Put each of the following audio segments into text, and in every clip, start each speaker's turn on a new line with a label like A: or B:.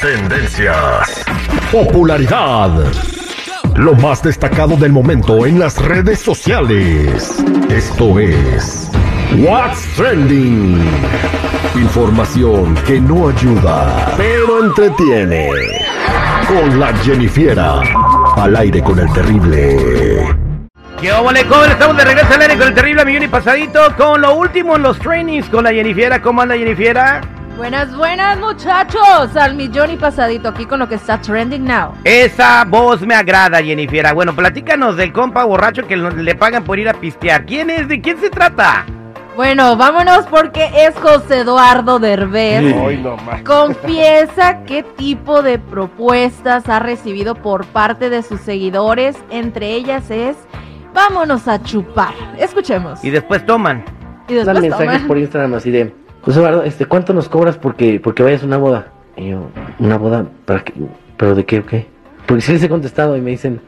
A: Tendencias. Popularidad. Lo más destacado del momento en las redes sociales. Esto es What's Trending. Información que no ayuda, pero entretiene. Con la Jennifiera. Al aire con el terrible.
B: ¿Qué óvole, cómo Estamos de regreso al aire con el terrible millón y pasadito con lo último en los trainings con la Jennifiera. ¿Cómo anda Jennifiera?
C: Buenas, buenas muchachos, al millón y pasadito aquí con lo que está trending now.
B: Esa voz me agrada, Jennifiera. Bueno, platícanos del compa borracho que le pagan por ir a pistear. ¿Quién es? ¿De quién se trata?
C: Bueno, vámonos porque es José Eduardo Derbez. Confiesa qué tipo de propuestas ha recibido por parte de sus seguidores. Entre ellas es, vámonos a chupar. Escuchemos.
B: Y después toman.
C: Y después
D: Dan mensajes
C: toman.
D: por Instagram así de, José Eduardo, este, ¿cuánto nos cobras porque, porque vayas a una boda? Y yo, ¿una boda? ¿Para qué? ¿Pero de qué o qué? Porque sí les he contestado y me dicen,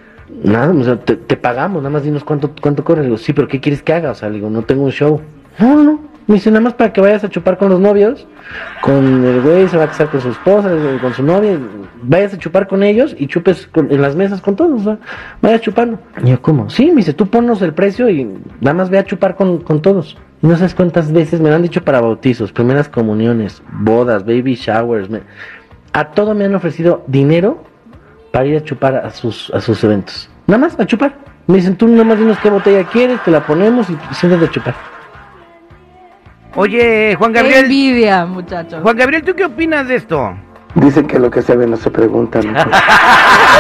D: nada, o sea, te, pagamos, nada más dinos cuánto, cuánto cobras. Le digo, sí, pero ¿qué quieres que haga? O sea, le digo, no tengo un show. No, no. Me dice, nada más para que vayas a chupar con los novios, con el güey, se va a casar con su esposa, con su novia, vayas a chupar con ellos y chupes con- en las mesas con todos, o sea, vayas chupando. Y yo, ¿cómo? Sí, me dice, tú ponnos el precio y nada más ve a chupar con, con todos. Y no sabes cuántas veces me lo han dicho para bautizos, primeras comuniones, bodas, baby showers. me- A todo me han ofrecido dinero para ir a chupar a sus, a sus eventos. Nada más, a chupar. Me dicen, tú nada más dinos qué botella quieres, te la ponemos y siéntate a chupar.
B: Oye, Juan
C: Qué
B: Gabriel.
C: envidia, muchachos.
B: Juan Gabriel, ¿tú qué opinas de esto?
E: Dicen que lo que se ve no se pregunta.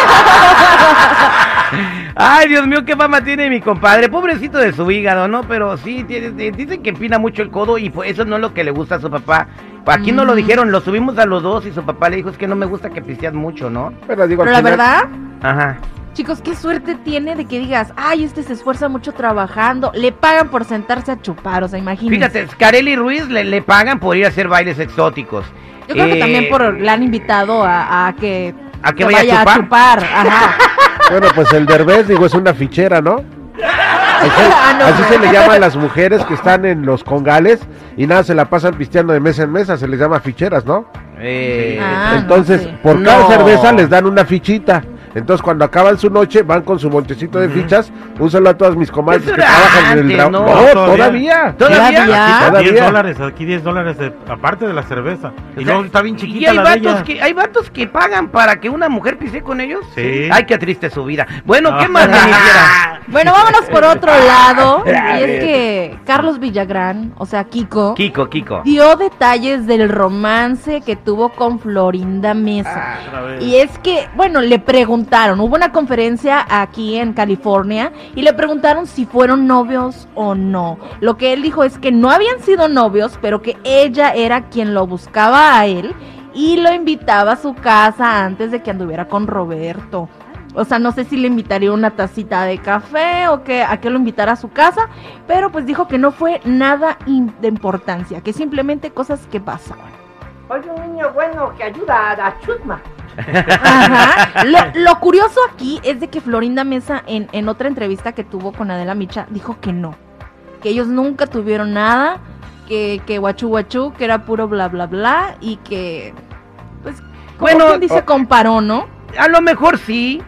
B: Ay, Dios mío, qué fama tiene mi compadre. Pobrecito de su hígado, ¿no? Pero sí, dicen que empina mucho el codo y pues eso no es lo que le gusta a su papá. Aquí no lo
C: Mm.
B: dijeron, lo subimos a los dos y su papá le dijo, es que no me gusta que pisteas mucho, ¿no?
F: Pero digo,
C: Pero la
F: final-
C: verdad,
B: Ajá.
C: chicos, qué suerte tiene de que digas, ay, este se esfuerza mucho trabajando, le pagan por sentarse a chupar, o sea, imagínense.
B: Fíjate, Carely Ruiz le, le pagan por ir a hacer bailes exóticos.
C: Yo creo que
B: Eh,
C: también por le han invitado a, a que,
B: ¿A que vaya a chupar?
C: Ajá.
F: Bueno, pues el derbez, digo, es una fichera, ¿no? Así,
C: Ah, no,
F: así se le llama a las mujeres que están en los congales y nada, se la pasan pisteando de mesa en mesa, se les llama ficheras, ¿no?
B: Eh,
C: Ah,
F: Entonces,
C: no
F: por cada
B: No.
F: cerveza les dan una fichita. Entonces, cuando acaban su noche, van con su montecito de fichas. Un saludo a todas mis comadres que trabajan en el
B: ¿no?
F: No,
G: Todavía.
F: todavía.
B: ¿Todavía?
C: ¿Todavía?
F: Aquí todavía.
G: 10 dólares, aquí 10 dólares, de- aparte de la cerveza. Y
B: O sea,
G: luego está bien
B: y
G: chiquita
B: hay
G: la
B: vatos que hay vatos que pagan para que una mujer pise con ellos.
G: Sí.
B: Ay, qué triste su vida. Bueno, ¿qué
G: Ah.
B: más Jennifiera?
C: Bueno, vámonos por otro lado. Y es que Carlos Villagrán, o sea, Kiko,
B: Kiko, Kiko.
C: dio detalles del romance que tuvo con Florinda Mesa.
G: Vez.
C: Y es que, bueno, le hubo una conferencia aquí en California y le preguntaron si fueron novios o no. Lo que él dijo es que no habían sido novios, pero que ella era quien lo buscaba a él y lo invitaba a su casa antes de que anduviera con Roberto. O sea, no sé si le invitaría una tacita de café o que a que lo invitara a su casa, pero pues dijo que no fue nada de importancia, que simplemente cosas que pasaban.
H: Oye, un niño bueno que ayuda a la chusma.
C: Ajá. Lo, lo curioso aquí es de que Florinda Mesa en, en otra entrevista que tuvo con Adela Micha dijo que no, que ellos nunca tuvieron nada, que, que guachu guachu, que era puro bla bla bla y que pues como
B: Bueno,
C: quien dice comparó, ¿no?
B: A lo mejor sí.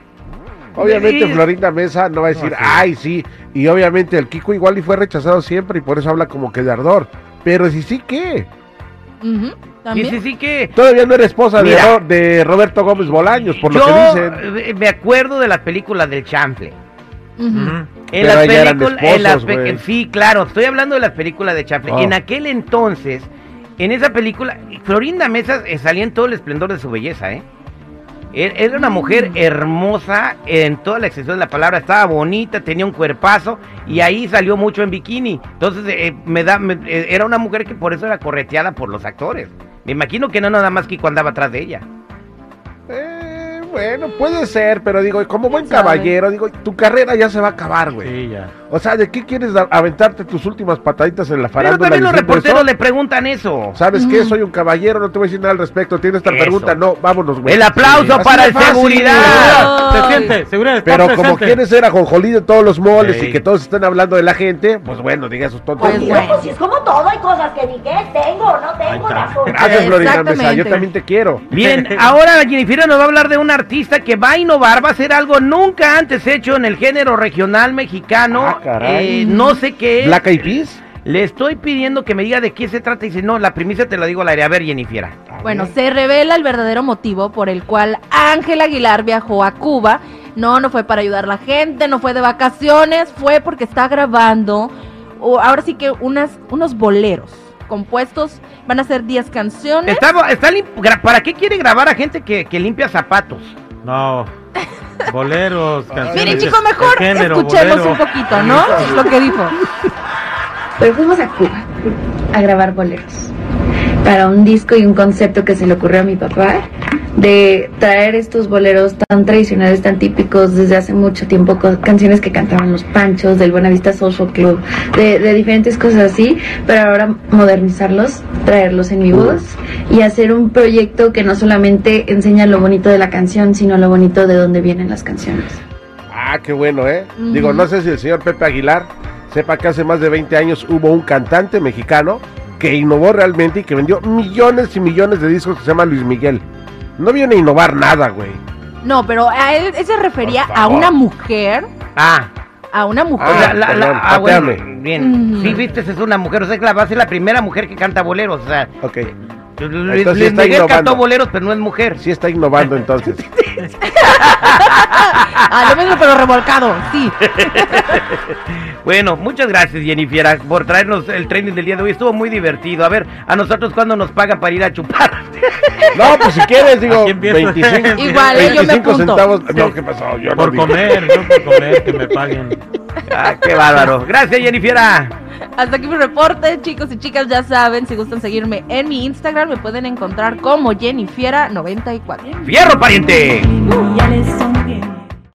F: Obviamente
B: Sí.
F: Florinda Mesa no va a decir,
G: No, sí.
F: ay, sí. Y obviamente el Kiko igual y fue rechazado siempre y por eso habla como que de ardor. Pero si sí, ¿qué?
B: Y
C: también.
B: sí, sí que.
F: Todavía no era esposa de,
B: Mira.
F: Ro- de Roberto Gómez Bolaños, por lo que dicen.
B: eh, me acuerdo de las películas del.
C: Ujú.
B: En las películas, en las
F: esposos,
B: pe-
F: güey.
B: sí, claro, estoy hablando de las películas de Chaplin.
F: Oh.
B: En aquel entonces, en esa película, Florinda Mesa eh, salía en todo el esplendor de su belleza, ¿eh? Er- Era una mujer hermosa en toda la extensión de la palabra, estaba bonita, tenía un cuerpazo y ahí salió mucho en bikini. Entonces, eh, me da, me- eh, era una mujer que por eso era correteada por los actores. Me imagino que no nada más Kiko andaba atrás de ella.
F: Eh, bueno, puede ser, pero digo, como buen
C: sabe?
F: caballero, digo, tu carrera ya se va a acabar, güey.
G: Sí, ya.
F: O sea, ¿de qué quieres aventarte tus últimas pataditas en la
B: Pero
F: farándula?
B: también los reporteros
F: eso?
B: le preguntan eso.
F: ¿Sabes qué? Soy un caballero, no te voy a decir nada al respecto. Tienes esta
B: Eso.
F: pregunta, no, vámonos, güey.
B: El aplauso para el
F: fácil,
B: seguridad.
G: Se siente, seguridad, está
F: Pero como
G: presente.
F: quieres ser ajonjolí de todos los moles y que todos estén hablando de la gente, pues bueno, diga sus
C: Pues
F: tonterías.
C: bueno.
H: Pues si es como todo, hay cosas que ni qué tengo no
F: Gracias, Florina Mesa, yo también te quiero.
B: Bien, ahora Jennifer nos va a hablar de un artista que va a innovar, va a hacer algo nunca antes hecho en el género regional mexicano.
F: Ah, caray.
B: Eh, no sé qué es.
F: ¿Black Eyed Peas?
B: Le estoy pidiendo que me diga de qué se trata y dice, no, la primicia te la digo al aire. A ver, Jennifer.
C: Bueno, se revela el verdadero motivo por el cual Ángel Aguilar viajó a Cuba. No, no fue para ayudar a la gente, no fue de vacaciones, fue porque está grabando, o ahora sí que unas, unos boleros compuestos, van a ser 10 canciones.
B: Está, ¿Para qué quiere grabar a gente que, que limpia zapatos?
G: No. Boleros, canciones.
C: Miren
G: de
C: mejor
G: género,
C: escuchemos
G: bolero.
C: un poquito, ¿no? Lo que dijo.
I: Pero fuimos a Cuba a grabar boleros para un disco y un concepto que se le ocurrió a mi papá de traer estos boleros tan tradicionales, tan típicos desde hace mucho tiempo, canciones que cantaban los Panchos, del Buenavista Social Club, de, de diferentes cosas así, pero ahora modernizarlos, traerlos en mi voz y hacer un proyecto que no solamente enseña lo bonito de la canción, sino lo bonito de dónde vienen las canciones.
F: Ah, qué bueno, ¿eh? Digo, no sé si el señor Pepe Aguilar sepa que hace más de 20 años hubo un cantante mexicano que innovó realmente y que vendió millones y millones de discos que se llama Luis Miguel. No viene a innovar nada, güey.
C: No, pero a él, él se refería a una mujer,
B: Ah,
C: a una mujer.
F: Ah,
B: la, la-
F: perdón,
B: ah, bueno,
F: pateame.
B: bien.
C: Ujú.
B: Sí, viste, es una mujer. O sea, que la va a ser la primera mujer que canta boleros. O sea,
F: Ok,
B: Luis,
F: está
B: Miguel
F: innovando.
B: cantó boleros, pero no es mujer.
F: sí está innovando entonces.
C: Ah, lo mismo pero revolcado, sí.
B: Bueno, muchas gracias, Jennifer, por traernos el training del día de hoy. Estuvo muy divertido. A ver, a nosotros cuándo nos pagan para ir a chupar.
F: No, pues si quieres, digo,
G: Aquí empiezo.
F: 25,
C: Igual, eh, yo me
F: 25
C: apunto.
F: centavos.
C: Sí.
F: No, ¿qué pasó? Yo no
G: Por
F: dije.
G: comer, no por comer, que me paguen.
B: ah, qué bárbaro. Gracias, Jennifer.
C: Hasta aquí mi reporte, chicos y chicas, ya saben, si gustan seguirme en mi Instagram, me pueden encontrar como Jennifiera94.
B: Fierro, pariente.
J: Ya les son bien.